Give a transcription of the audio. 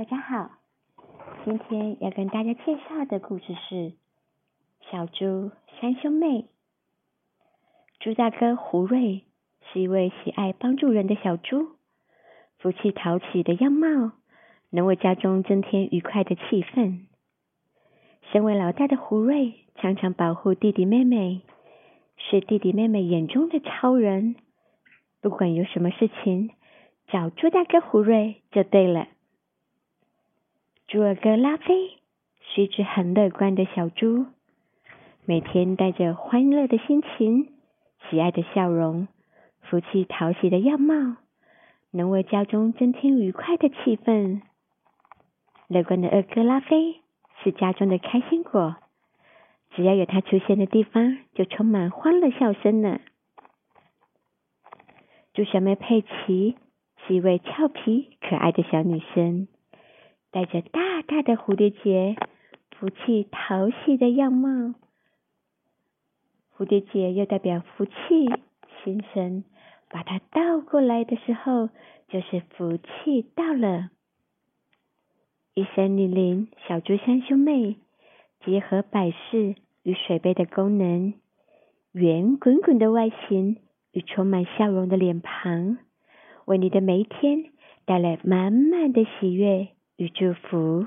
大家好，今天要跟大家介绍的故事是《小猪三兄妹》。猪大哥胡瑞是一位喜爱帮助人的小猪，福气讨喜的样貌能为家中增添愉快的气氛。身为老大的胡瑞常常保护弟弟妹妹，是弟弟妹妹眼中的超人。不管有什么事情，找猪大哥胡瑞就对了。猪二哥拉菲是一只很乐观的小猪，每天带着欢乐的心情、喜爱的笑容、福气讨喜的样貌，能为家中增添愉快的气氛。乐观的二哥拉菲是家中的开心果，只要有他出现的地方，就充满欢乐笑声呢。猪小妹佩奇是一位俏皮可爱的小女生，带着大大的蝴蝶结，福气讨喜的样貌。蝴蝶结又代表福气，心神把它倒过来的时候，就是福气到了。一三零零小猪三兄妹结合摆饰与水杯的功能，圆滚滚的外形。与充满笑容的脸庞，为你的每一天带来满满的喜悦与祝福。